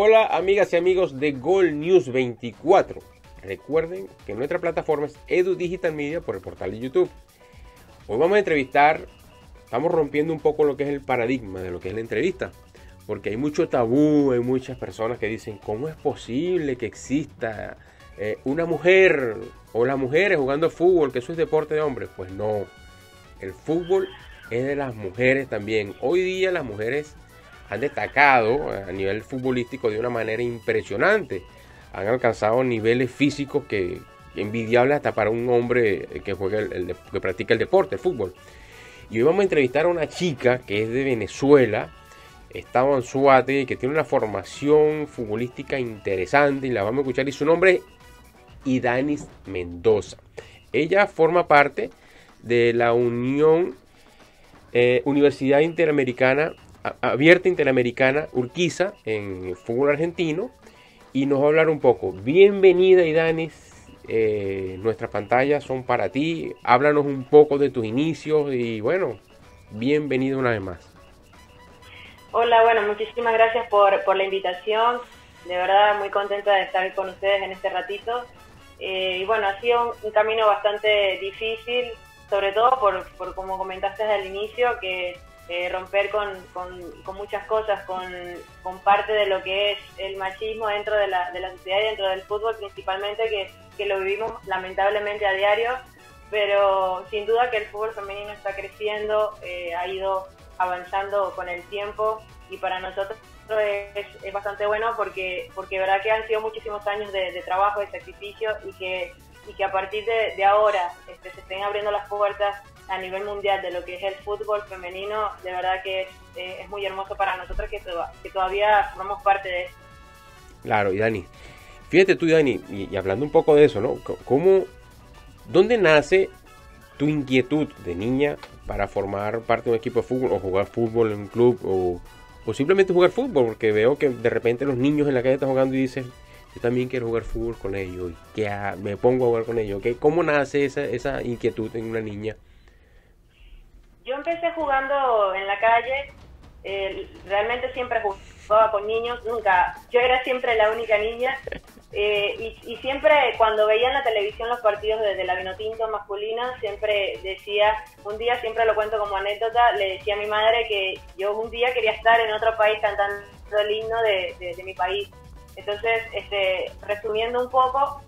Hola amigas y amigos de Gol News 24. Recuerden que nuestra plataforma es Edu Digital Media por el portal de YouTube. Hoy vamos a entrevistar, estamos rompiendo un poco lo que es el paradigma de lo que es la entrevista. Porque hay mucho tabú, hay muchas personas que dicen, ¿cómo es posible que exista eh, una mujer o las mujeres jugando fútbol, que eso es deporte de hombres? Pues no, el fútbol es de las mujeres también. Hoy día las mujeres han destacado a nivel futbolístico de una manera impresionante. Han alcanzado niveles físicos que envidiables hasta para un hombre que juega el, que practica el deporte, el fútbol. Y hoy vamos a entrevistar a una chica que es de Venezuela, estaba en Suate, que tiene una formación futbolística interesante y la vamos a escuchar. Y su nombre es Idanis Mendoza. Ella forma parte de la Unión eh, Universidad Interamericana Abierta Interamericana Urquiza en fútbol argentino y nos va a hablar un poco. Bienvenida Idanis, eh, nuestras pantallas son para ti. Háblanos un poco de tus inicios y bueno, bienvenido una vez más. Hola, bueno, muchísimas gracias por, la invitación. De verdad, muy contenta de estar con ustedes en este ratito. Eh, y bueno, ha sido un, camino bastante difícil, sobre todo por, por como comentaste al inicio, que eh, romper con, con, muchas cosas, con, con, parte de lo que es el machismo dentro de la, de la sociedad y dentro del fútbol principalmente, que, que, lo vivimos lamentablemente a diario, pero sin duda que el fútbol femenino está creciendo, eh, ha ido avanzando con el tiempo y para nosotros es, es, bastante bueno porque, porque verdad que han sido muchísimos años de, de trabajo, de sacrificio y que, y que a partir de, de ahora este, se estén abriendo las puertas a nivel mundial de lo que es el fútbol femenino, de verdad que es, eh, es muy hermoso para nosotros que, todavía formamos parte de eso. Claro, y Dani, fíjate tú, Dani, y, hablando un poco de eso, ¿no? ¿Cómo, ¿Dónde nace tu inquietud de niña para formar parte de un equipo de fútbol o jugar fútbol en un club o, o simplemente jugar fútbol? Porque veo que de repente los niños en la calle están jugando y dicen, yo también quiero jugar fútbol con ellos, y que me pongo a jugar con ellos. ¿Cómo nace esa, esa inquietud en una niña yo empecé jugando en la calle, eh, realmente siempre jugaba con niños, nunca, yo era siempre la única niña eh, y, siempre cuando veía en la televisión los partidos de, la Vinotinto masculina, siempre decía, un día siempre lo cuento como anécdota, le decía a mi madre que yo un día quería estar en otro país cantando el himno de, de mi país. Entonces, este, resumiendo un poco,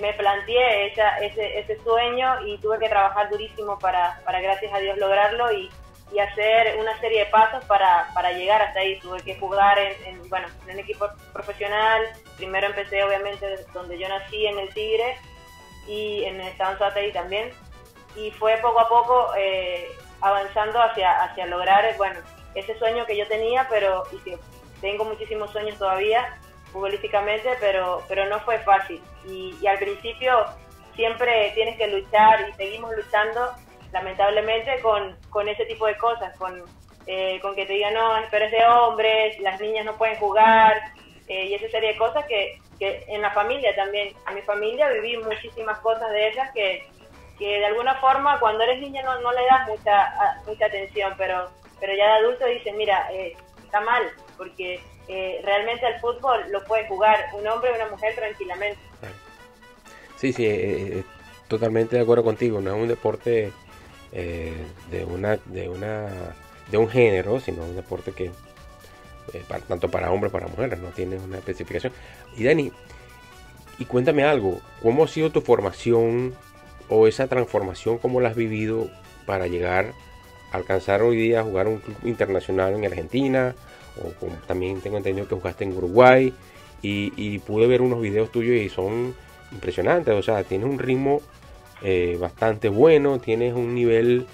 me planteé esa, ese, ese sueño y tuve que trabajar durísimo para, para gracias a Dios, lograrlo y, y hacer una serie de pasos para, para, llegar hasta ahí. Tuve que jugar en, bueno, en un equipo profesional. Primero empecé, obviamente, donde yo nací, en el Tigre, y en el Estado también. Y fue poco a poco eh, avanzando hacia, hacia lograr, bueno, ese sueño que yo tenía, pero y que tengo muchísimos sueños todavía futbolísticamente, pero, pero no fue fácil. Y, al principio siempre tienes que luchar y seguimos luchando, lamentablemente, con, con ese tipo de cosas, con, eh, con que te digan, no, pero es de hombres, las niñas no pueden jugar, eh, y esa serie de cosas que, que en la familia también, a mi familia viví muchísimas cosas de ellas que, que de alguna forma cuando eres niña no, no le das mucha, mucha atención, pero, pero ya de adulto dicen, mira, eh, está mal, porque eh, realmente el fútbol lo puede jugar un hombre o una mujer tranquilamente. Sí, sí, eh, eh, totalmente de acuerdo contigo. No es un deporte de una de una de un género, sino un deporte que tanto para hombres como para mujeres, no tiene una especificación. Y Dani, y cuéntame algo, ¿cómo ha sido tu formación o esa transformación, cómo la has vivido para llegar a alcanzar hoy día a jugar un club internacional en Argentina o también tengo entendido que jugaste en Uruguay y, pude ver unos videos tuyos y son impresionantes, o sea, tienes un ritmo eh, bastante bueno, tienes un nivel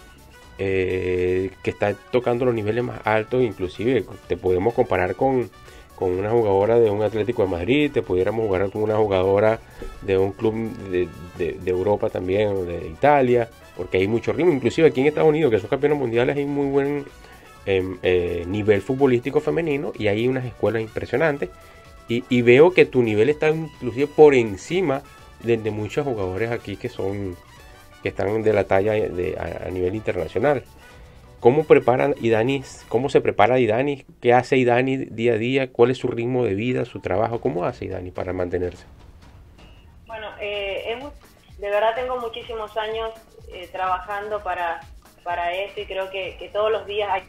eh, que está tocando los niveles más altos, inclusive te podemos comparar con, con una jugadora de un Atlético de Madrid, te pudiéramos jugar con una jugadora de un club de, de, Europa también, de Italia, porque hay mucho ritmo, inclusive aquí en Estados Unidos, que son campeones mundiales, hay muy buen eh, nivel futbolístico femenino y hay unas escuelas impresionantes. Y, veo que tu nivel está inclusive por encima de, muchos jugadores aquí que son que están de la talla de, a, nivel internacional. ¿Cómo preparan Idani? ¿Cómo se prepara Idani? ¿Qué hace Idani día a día? ¿Cuál es su ritmo de vida, su trabajo? ¿Cómo hace Idani para mantenerse? Bueno, eh, de verdad tengo muchísimos años eh, trabajando para, para eso y creo que, todos los días hay,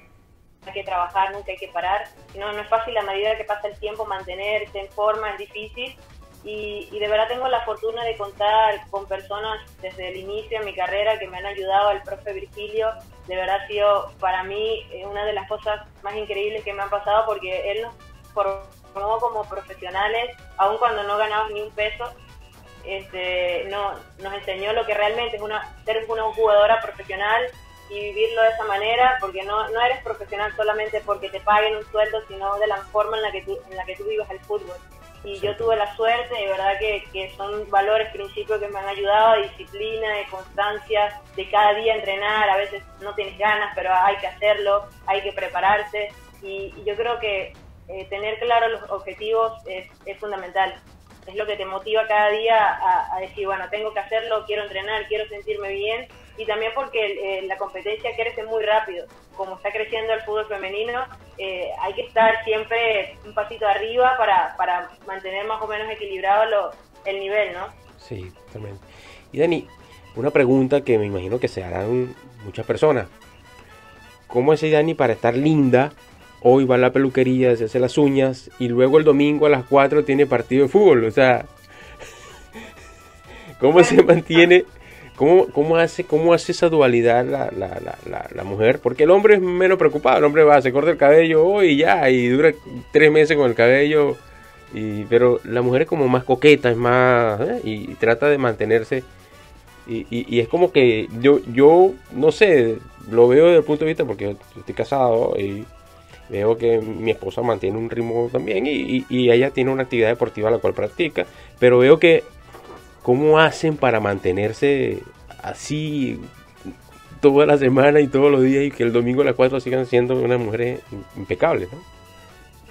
que trabajar, nunca hay que parar. No, no es fácil a medida que pasa el tiempo mantenerse en forma, es difícil y, de verdad tengo la fortuna de contar con personas desde el inicio de mi carrera que me han ayudado, el profe Virgilio, de verdad ha sido para mí eh, una de las cosas más increíbles que me han pasado porque él nos formó como profesionales, aun cuando no ganamos ni un peso, este, no, nos enseñó lo que realmente es una, ser una jugadora profesional y vivirlo de esa manera, porque no, no eres profesional solamente porque te paguen un sueldo, sino de la forma en la que tú, en la que tú vivas el fútbol. Y yo tuve la suerte, de verdad que, que, son valores, principios que me han ayudado, de disciplina, de constancia, de cada día entrenar, a veces no tienes ganas, pero hay que hacerlo, hay que prepararse. Y, yo creo que eh, tener claro los objetivos es, es, fundamental. Es lo que te motiva cada día a, a decir, bueno, tengo que hacerlo, quiero entrenar, quiero sentirme bien y también porque eh, la competencia crece muy rápido. Como está creciendo el fútbol femenino, eh, hay que estar siempre un pasito arriba para, para mantener más o menos equilibrado el nivel, ¿no? Sí, totalmente. Y Dani, una pregunta que me imagino que se harán muchas personas. ¿Cómo es Dani para estar linda? Hoy va a la peluquería, se hace las uñas y luego el domingo a las 4 tiene partido de fútbol. O sea, ¿cómo se mantiene ¿Cómo, cómo, hace, ¿Cómo hace esa dualidad la, la, la, la, mujer? Porque el hombre es menos preocupado. El hombre va, se corta el cabello hoy y ya, y dura tres meses con el cabello. Y, pero la mujer es como más coqueta, es más. ¿eh? Y, trata de mantenerse. Y, y, es como que yo, yo, no sé, lo veo desde el punto de vista porque yo estoy casado y veo que mi esposa mantiene un ritmo también y, y ella tiene una actividad deportiva la cual practica. Pero veo que ¿Cómo hacen para mantenerse así toda la semana y todos los días y que el domingo a las 4 sigan siendo unas mujeres impecables? ¿no?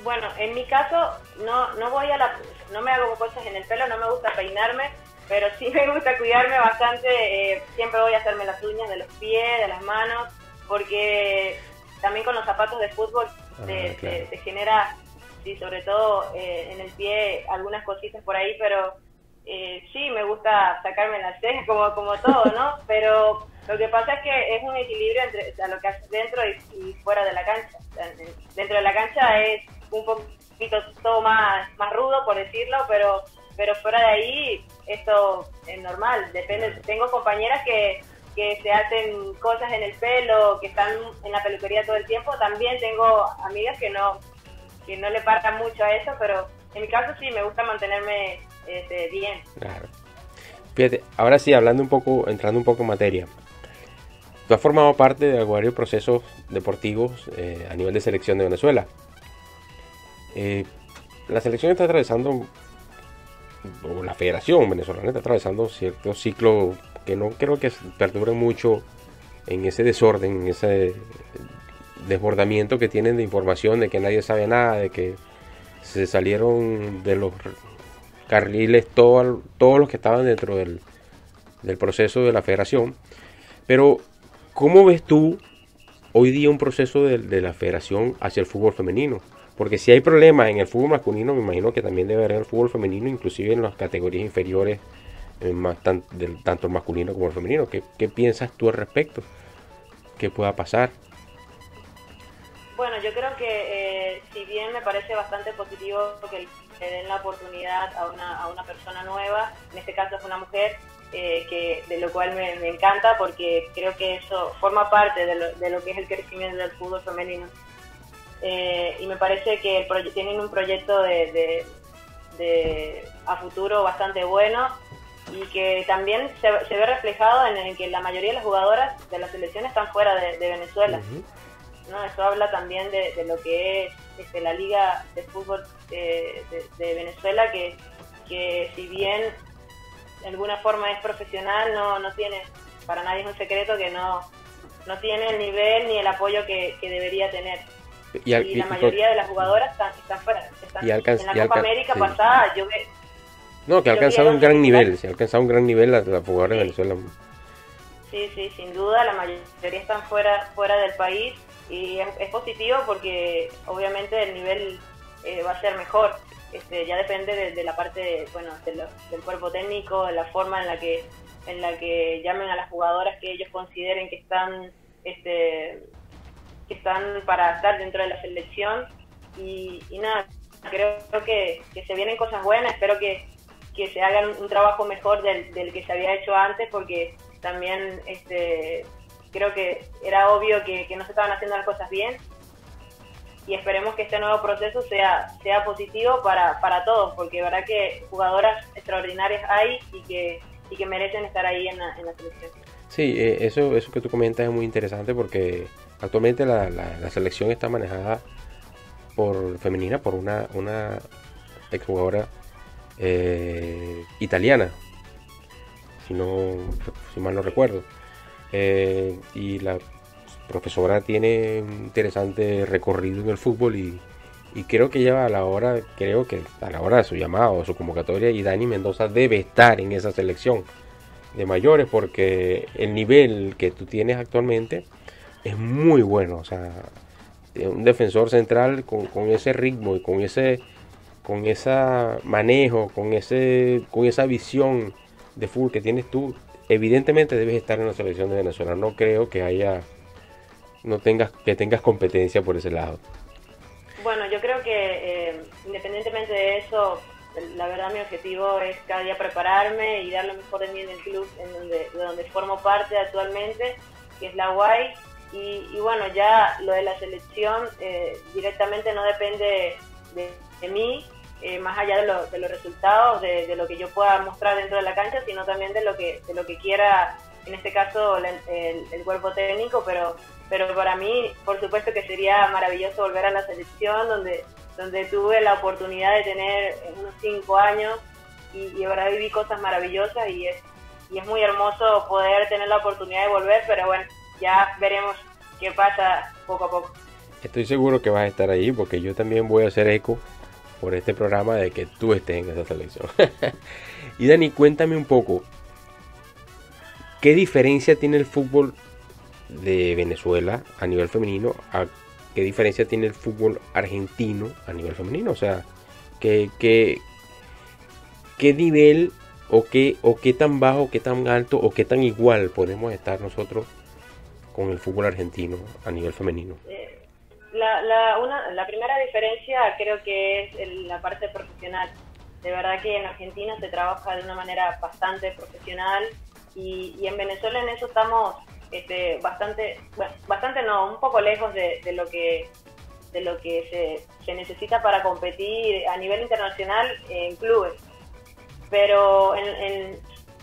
Bueno, en mi caso no, no voy a la, no me hago cosas en el pelo, no me gusta peinarme, pero sí me gusta cuidarme bastante. Eh, siempre voy a hacerme las uñas de los pies, de las manos, porque también con los zapatos de fútbol ah, te, genera, sí, sobre todo eh, en el pie, algunas cositas por ahí, pero eh, sí, me gusta sacarme las cejas como, como todo, ¿no? Pero lo que pasa es que es un equilibrio entre lo que haces dentro y, fuera de la cancha. Dentro de la cancha es un poquito todo más, más rudo, por decirlo, pero, pero fuera de ahí esto es normal. Depende. Tengo compañeras que, que se hacen cosas en el pelo, que están en la peluquería todo el tiempo. También tengo amigas que no, que no le partan mucho a eso, pero en mi caso sí me gusta mantenerme este, bien. Claro. Fíjate, ahora sí, hablando un poco, entrando un poco en materia. Tú has formado parte de varios procesos deportivos eh, a nivel de selección de Venezuela. Eh, la selección está atravesando, o la federación venezolana está atravesando cierto ciclo que no creo que perdure mucho en ese desorden, en ese desbordamiento que tienen de información, de que nadie sabe nada, de que se salieron de los carriles todos los que estaban dentro del, proceso de la federación. Pero, ¿cómo ves tú hoy día un proceso de, la federación hacia el fútbol femenino? Porque si hay problemas en el fútbol masculino, me imagino que también debe haber el fútbol femenino, inclusive en las categorías inferiores, del, tanto el masculino como el femenino. ¿Qué, ¿Qué, piensas tú al respecto? ¿Qué pueda pasar? Bueno, yo creo que eh, si bien me parece bastante positivo que le den la oportunidad a una, a una persona nueva, en este caso es una mujer, eh, que, de lo cual me, encanta porque creo que eso forma parte de lo, de lo que es el crecimiento del fútbol femenino. Eh, y me parece que tienen un proyecto de, de, a futuro bastante bueno y que también se, ve reflejado en, el que la mayoría de las jugadoras de la selección están fuera de, Venezuela. ¿no? Eso habla también de, lo que es este, la Liga de Fútbol de, Venezuela, que, que si bien de alguna forma es profesional, no, no tiene, para nadie es un secreto que no, no tiene el nivel ni el apoyo que, debería tener. Y, la mayoría de las jugadoras están, están fuera. Están, en la Copa América pasada yo No, que ha alcanzado un gran nivel, se ha alcanzado un gran nivel la, la jugadora de Venezuela. Sí, sí, sin duda, la mayoría están fuera, fuera del país y es, positivo porque obviamente el nivel eh, va a ser mejor. Este, ya depende de, la parte bueno, del cuerpo técnico, de la forma en la que en la que llamen a las jugadoras que ellos consideren que están este, que están para estar dentro de la selección y, nada, creo que, se vienen cosas buenas, espero que, se hagan un trabajo mejor del, que se había hecho antes porque también este, creo que era obvio que, no se estaban haciendo las cosas bien y esperemos que este nuevo proceso sea, sea positivo para, para todos, porque verdad que jugadoras extraordinarias hay y que, y que merecen estar ahí en la, en la selección. Sí, eh, eso, eso que tú comentas es muy interesante porque actualmente la, la, selección está manejada por femenina por una, una exjugadora eh, italiana, si, no, si mal no recuerdo. Eh, y la profesora tiene un interesante recorrido en el fútbol y, creo que ya a la hora, creo que a la hora de su llamado, su convocatoria, y Dani Mendoza debe estar en esa selección de mayores porque el nivel que tú tienes actualmente es muy bueno. O sea, un defensor central con, ese ritmo y con ese con ese manejo, con ese con esa visión de fútbol que tienes tú, evidentemente debes estar en la selección de Venezuela. No creo que haya no tengas que tengas competencia por ese lado. Bueno, yo creo que eh, independientemente de eso, la verdad mi objetivo es cada día prepararme y dar lo mejor de mí en el club en donde, de donde formo parte actualmente, que es la UAI. Y, bueno, ya lo de la selección eh, directamente no depende de, mí, eh, más allá de, de los resultados, de, lo que yo pueda mostrar dentro de la cancha, sino también de lo que, de lo que quiera, en este caso, el, el cuerpo técnico, pero pero para mí, por supuesto que sería maravilloso volver a la selección, donde donde tuve la oportunidad de tener unos cinco años y, y ahora viví cosas maravillosas y es, y es muy hermoso poder tener la oportunidad de volver, pero bueno, ya veremos qué pasa poco a poco. Estoy seguro que vas a estar ahí porque yo también voy a hacer eco por este programa de que tú estés en esa selección. y Dani, cuéntame un poco, ¿qué diferencia tiene el fútbol de Venezuela a nivel femenino a qué diferencia tiene el fútbol argentino a nivel femenino. O sea, qué, qué, qué nivel o qué, o qué tan bajo, qué tan alto o qué tan igual podemos estar nosotros con el fútbol argentino a nivel femenino. La, primera diferencia creo que es en la parte profesional. De verdad que en Argentina se trabaja de una manera bastante profesional y, y en Venezuela en eso estamos este, bastante, bastante no, un poco lejos de, lo que de lo que se, necesita para competir a nivel internacional en clubes. Pero en,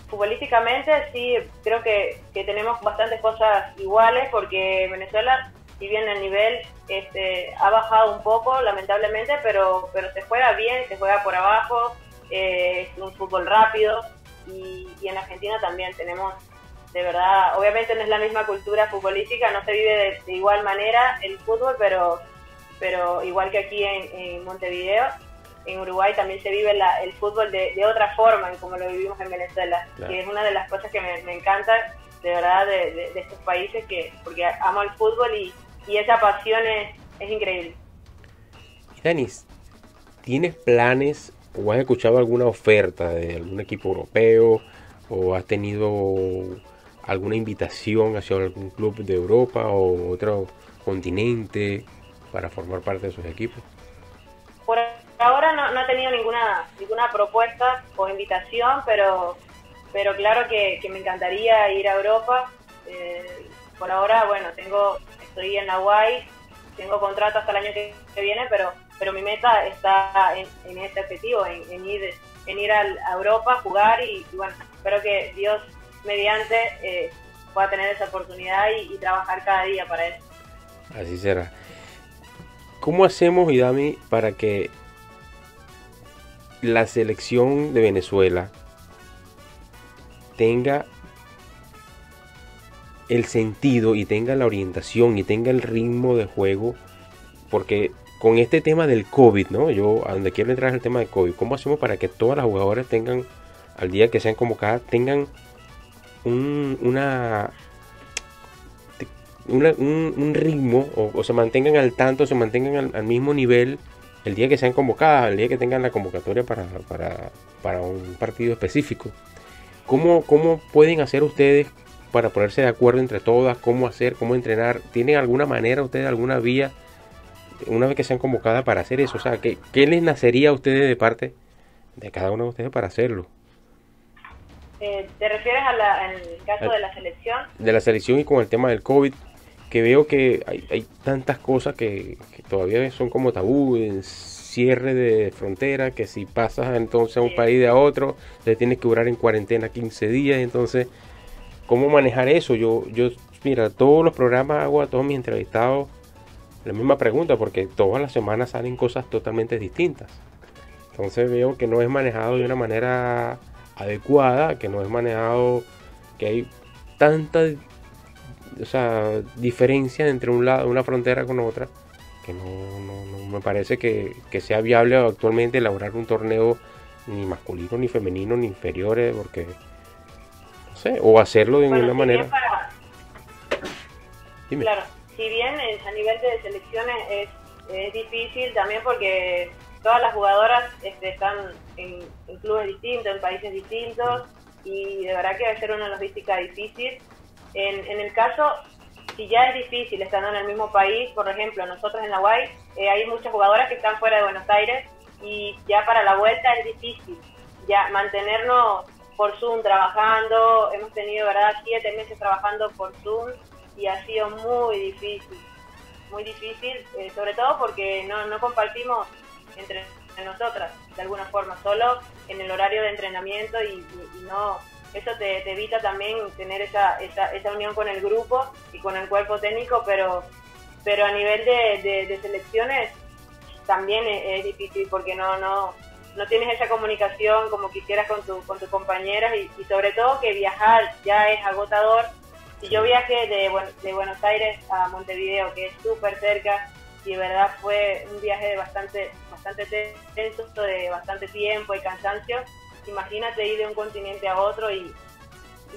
futbolísticamente sí creo que, tenemos bastantes cosas iguales porque Venezuela, si bien el nivel este, ha bajado un poco, lamentablemente, pero, pero se juega bien, se juega por abajo, eh, es un fútbol rápido y, y en Argentina también tenemos de verdad, obviamente no es la misma cultura futbolística, no se vive de, igual manera el fútbol, pero, pero igual que aquí en, Montevideo, en Uruguay también se vive el fútbol de, otra forma, como lo vivimos en Venezuela, que es una de las cosas que me, encanta, de verdad, de, estos países, que porque amo el fútbol y, esa pasión es, es increíble. Denis, ¿tienes planes o has escuchado alguna oferta de algún equipo europeo o has tenido alguna invitación hacia algún club de Europa o otro continente para formar parte de sus equipos? Por ahora no, no he tenido ninguna ninguna propuesta o invitación, pero pero claro que, me encantaría ir a Europa. Eh, por ahora, bueno, tengo estoy en Hawaii, tengo contrato hasta el año que, viene, pero pero mi meta está en, en este objetivo, en, ir en ir a, Europa, jugar y, y bueno, espero que Dios mediante eh, pueda tener esa oportunidad y, trabajar cada día para eso. Así será. ¿Cómo hacemos, Idami, para que la selección de Venezuela tenga el sentido y tenga la orientación y tenga el ritmo de juego? Porque con este tema del COVID, ¿no? Yo a donde quiero entrar es el tema del COVID. ¿Cómo hacemos para que todas las jugadoras tengan, al día que sean convocadas, tengan un, una, un, ritmo o, se mantengan al tanto, se mantengan al, mismo nivel el día que sean convocadas, el día que tengan la convocatoria para, para, para un partido específico. ¿Cómo, ¿Cómo pueden hacer ustedes para ponerse de acuerdo entre todas? ¿Cómo hacer? ¿Cómo entrenar? ¿Tienen alguna manera ustedes, alguna vía, una vez que sean convocadas para hacer eso? O sea, ¿qué, qué les nacería a ustedes de parte de cada uno de ustedes para hacerlo? Eh, ¿Te refieres al caso de la selección? De la selección y con el tema del COVID, que veo que hay, hay tantas cosas que, todavía son como tabú, en cierre de frontera, que si pasas entonces a un país de a otro, te tienes que durar en cuarentena 15 días, entonces, ¿cómo manejar eso? Yo, yo mira, todos los programas hago a todos mis entrevistados la misma pregunta, porque todas las semanas salen cosas totalmente distintas. Entonces veo que no es manejado de una manera adecuada, que no es manejado, que hay tanta o sea, diferencia entre un lado, una frontera con otra, que no, no, me parece que, sea viable actualmente elaborar un torneo ni masculino, ni femenino, ni inferiores, porque, o hacerlo de una manera. Claro, si bien a nivel de selecciones es, es difícil también porque todas las jugadoras este, están en, clubes distintos, en países distintos, y de verdad que va a ser una logística difícil. En, en el caso, si ya es difícil estando en el mismo país, por ejemplo, nosotros en la UAI eh, hay muchas jugadoras que están fuera de Buenos Aires y ya para la vuelta es difícil. Ya mantenernos por Zoom trabajando, hemos tenido, ¿verdad?, siete meses trabajando por Zoom y ha sido muy difícil, muy difícil, eh, sobre todo porque no, no compartimos entre nosotras, de alguna forma, solo en el horario de entrenamiento y, no eso te, evita también tener esa, esa, esa, unión con el grupo y con el cuerpo técnico, pero, pero a nivel de, selecciones también es, difícil porque no, no, no tienes esa comunicación como quisieras con, tu, con tus compañeras y, y sobre todo que viajar ya es agotador. Si yo viajé de, de Buenos Aires a Montevideo, que es súper cerca, y de verdad fue un viaje de bastante bastante tenso, de bastante tiempo y cansancio. Imagínate ir de un continente a otro y,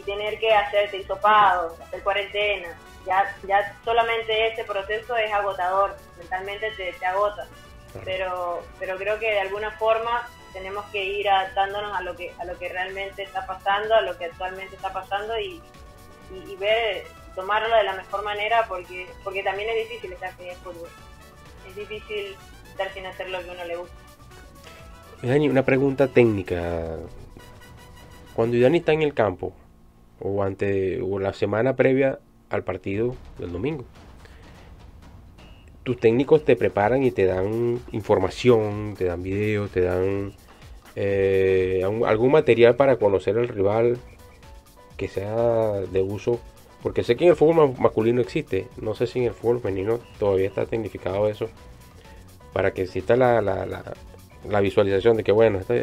tener que hacerte hisopados, hacer cuarentena. Ya, ya solamente ese proceso es agotador, mentalmente te, te agota. Pero, pero creo que de alguna forma tenemos que ir adaptándonos a lo que a lo que realmente está pasando, a lo que actualmente está pasando y, y, ver, tomarlo de la mejor manera porque porque también es difícil estar en el fútbol. Es difícil sin hacer lo que uno le gusta. Dani, una pregunta técnica. Cuando Dani está en el campo, o, ante, o la semana previa al partido del domingo, tus técnicos te preparan y te dan información, te dan videos, te dan eh, algún material para conocer al rival que sea de uso. Porque sé que en el fútbol masculino existe, no sé si en el fútbol femenino todavía está tecnificado eso para que exista la, la, la, visualización de que, bueno, esta,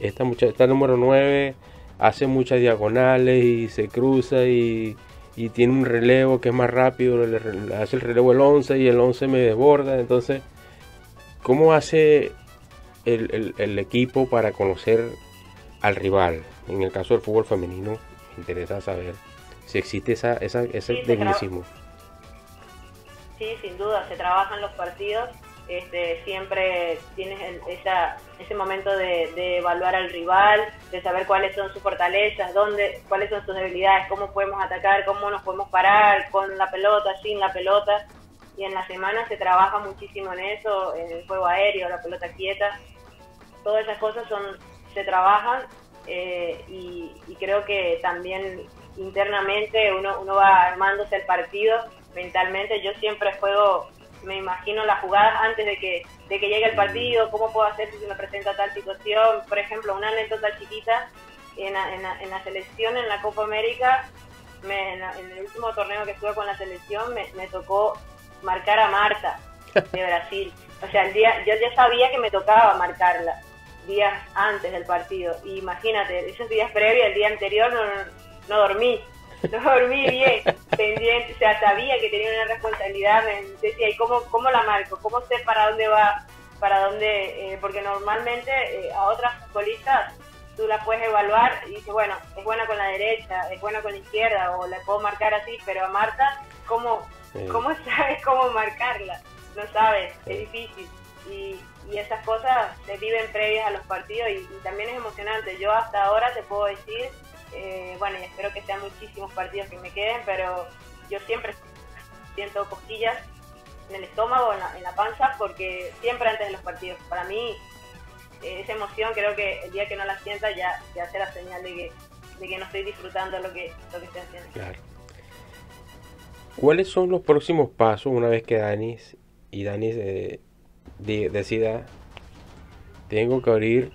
esta, mucha, esta número 9 hace muchas diagonales y se cruza y, y tiene un relevo que es más rápido, le, hace el relevo el 11 y el 11 me desborda. Entonces, ¿cómo hace el, el, equipo para conocer al rival? En el caso del fútbol femenino, me interesa saber si existe esa, esa ese tecnicismo. Sí, sin duda, se trabajan los partidos este, siempre tienes esa, ese momento de, evaluar al rival, de saber cuáles son sus fortalezas, dónde, cuáles son sus debilidades, cómo podemos atacar, cómo nos podemos parar con la pelota, sin la pelota. Y en la semana se trabaja muchísimo en eso, en el juego aéreo, la pelota quieta. Todas esas cosas son se trabajan eh, y, creo que también internamente uno, uno va armándose el partido mentalmente. Yo siempre juego me imagino las jugadas antes de que, de que llegue el partido, cómo puedo hacer si se me presenta tal situación. Por ejemplo, una anécdota chiquita, en la, en la, selección, en la Copa América, en, el último torneo que estuve con la selección, me, me tocó marcar a Marta de Brasil. O sea, el día, yo ya sabía que me tocaba marcarla días antes del partido. Y imagínate, esos días previos, el día anterior, no, no no dormí bien, pendiente, o sea, sabía que tenía una responsabilidad, me decía, ¿y cómo, cómo la marco? ¿Cómo sé para dónde va? para dónde, eh, porque normalmente eh, a otras futbolistas tú la puedes evaluar y dices, bueno, es buena con la derecha, es buena con la izquierda, o la puedo marcar así, pero a Marta, ¿cómo, ¿cómo sabes cómo marcarla? No sabes, es difícil. Y, y esas cosas se viven previas a los partidos y, también es emocionante. Yo hasta ahora te puedo decir, eh, bueno, y espero que sean muchísimos partidos que me queden, pero yo siempre siento costillas en el estómago, en la, en panza, porque siempre antes de los partidos. Para mí esa emoción creo que el día que no la sienta ya, ya será señal de que, de que no estoy disfrutando lo que, lo que estoy haciendo. Claro. ¿Cuáles son los próximos pasos una vez que Danis y Danis eh, decida tengo que abrir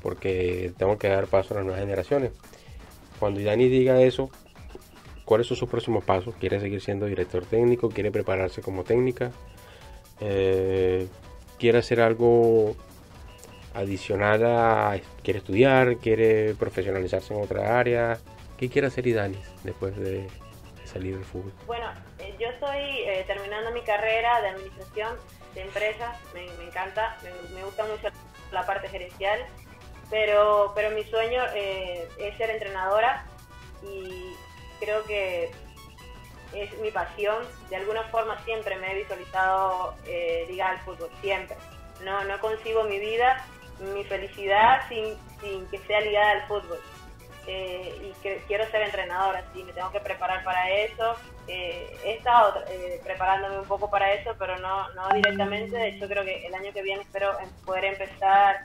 porque tengo que dar paso a las nuevas generaciones? Cuando Danis diga eso, ¿cuáles son sus próximos pasos? ¿Quiere seguir siendo director técnico? ¿Quiere prepararse como técnica? Eh, ¿Quiere hacer algo adicional a quiere estudiar, quiere profesionalizarse en otra área. ¿Qué quiere hacer Idanis después de salir del fútbol? Bueno, eh, yo estoy eh, terminando mi carrera de administración de empresas, me, encanta, me, gusta mucho la parte gerencial, pero, pero mi sueño eh, es ser entrenadora y creo que es mi pasión. De alguna forma siempre me he visualizado ligada al fútbol, siempre. No, no concibo mi vida mi felicidad sin, sin que sea ligada al fútbol. Eh, y que quiero ser entrenadora, sí, me tengo que preparar para eso. Eh, he estado eh, preparándome un poco para eso, pero no, no directamente. De hecho, creo que el año que viene espero poder empezar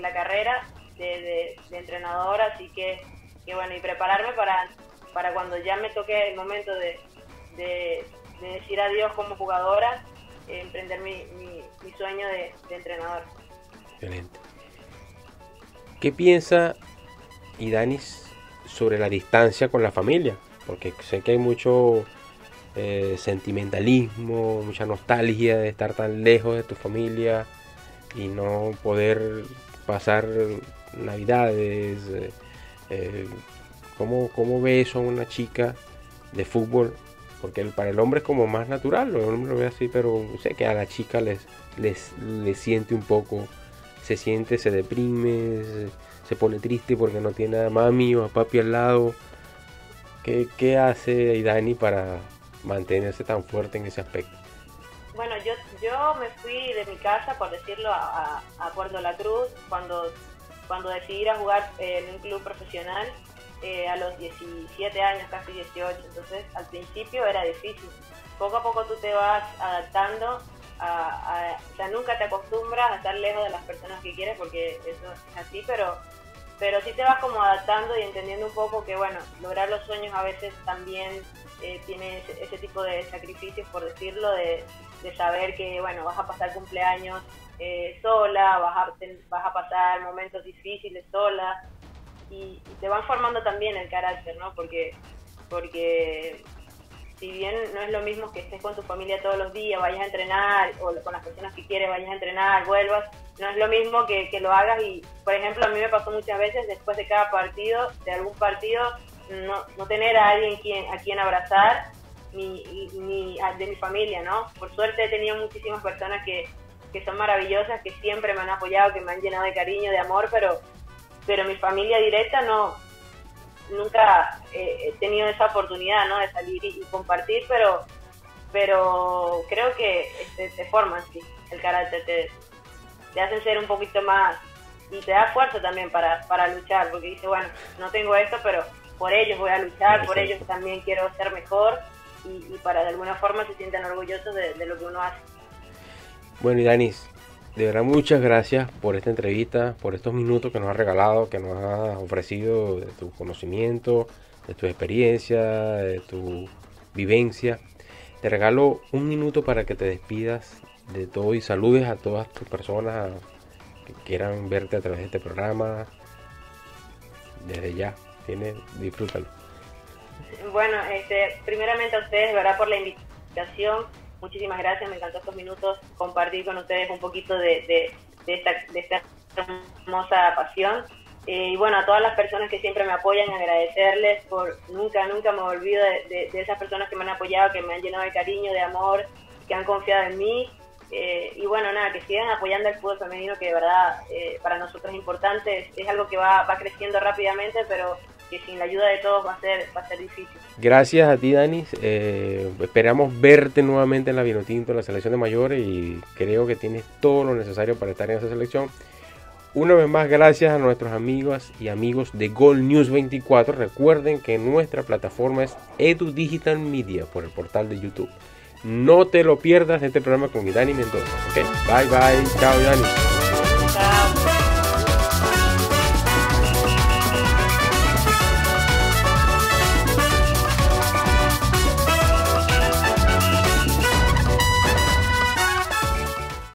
la carrera de, de, entrenadora, así que, bueno, y prepararme para, para cuando ya me toque el momento de, de, decir adiós como jugadora, emprender mi, mi, mi sueño de, entrenador. Excelente. ¿Qué piensa Idanis sobre la distancia con la familia? Porque sé que hay mucho eh, sentimentalismo, mucha nostalgia de estar tan lejos de tu familia y no poder pasar navidades. Eh, eh, ¿cómo, ¿Cómo ve eso a una chica de fútbol? Porque para el hombre es como más natural, el hombre lo ve así, pero sé que a la chica les, les, les siente un poco se siente, se deprime, se, pone triste porque no tiene a mami o a papi al lado. ¿Qué, qué hace Dani para mantenerse tan fuerte en ese aspecto? Bueno, yo, yo me fui de mi casa, por decirlo, a Puerto La Cruz cuando, cuando decidí ir a jugar en un club profesional eh, a los 17 años, casi 18. Entonces, al principio era difícil. Poco a poco tú te vas adaptando o sea, nunca te acostumbras a estar lejos de las personas que quieres porque eso es así, pero, pero sí te vas como adaptando y entendiendo un poco que, bueno, lograr los sueños a veces también eh, tiene ese, tipo de sacrificios, por decirlo, de, saber que, bueno, vas a pasar cumpleaños eh, sola, vas a, a pasar momentos difíciles sola y, y, te van formando también el carácter, ¿no? Porque, porque si bien no es lo mismo que estés con tu familia todos los días, vayas a entrenar, o con las personas que quieres vayas a entrenar, vuelvas, no es lo mismo que, lo hagas y, por ejemplo, a mí me pasó muchas veces después de cada partido, de algún partido, no, no tener a alguien quien, a quien abrazar, ni, ni de mi familia, ¿no? Por suerte he tenido muchísimas personas que, que son maravillosas, que siempre me han apoyado, que me han llenado de cariño, de amor, pero, pero mi familia directa no, nunca he tenido esa oportunidad ¿no? de salir y, compartir, pero, pero creo que este, te forman sí, el carácter, te, te, hacen ser un poquito más y te da fuerza también para, para luchar, porque dice, bueno, no tengo esto, pero por ellos voy a luchar, por ellos también quiero ser mejor y, y, para de alguna forma se sienten orgullosos de, de lo que uno hace. Bueno, y Danis, de verdad, muchas gracias por esta entrevista, por estos minutos que nos has regalado, que nos has ofrecido de tu conocimiento, de tu experiencia, de tu vivencia. Te regalo un minuto para que te despidas de todo y saludes a todas tus personas que quieran verte a través de este programa. Desde ya, tiene, disfrútalo. Bueno, este, primeramente a ustedes, ¿verdad? Por la invitación muchísimas gracias, me encantó estos minutos compartir con ustedes un poquito de, esta, hermosa pasión. Eh, y bueno, a todas las personas que siempre me apoyan, agradecerles por nunca, nunca me olvido de, esas personas que me han apoyado, que me han llenado de cariño, de amor, que han confiado en mí. Eh, y bueno, nada, que sigan apoyando el fútbol femenino, que de verdad eh, para nosotros es importante, es, algo que va, va creciendo rápidamente, pero que sin la ayuda de todos va a ser, va a ser difícil. Gracias a ti, Dani. Eh, esperamos verte nuevamente en la Vinotinto, en la selección de mayores, y creo que tienes todo lo necesario para estar en esa selección. Una vez más, gracias a nuestros amigos y amigos de Gold News 24. Recuerden que nuestra plataforma es Edu Digital Media por el portal de YouTube. No te lo pierdas este programa con mi Dani Mendoza. Bye bye. Chao, Dani.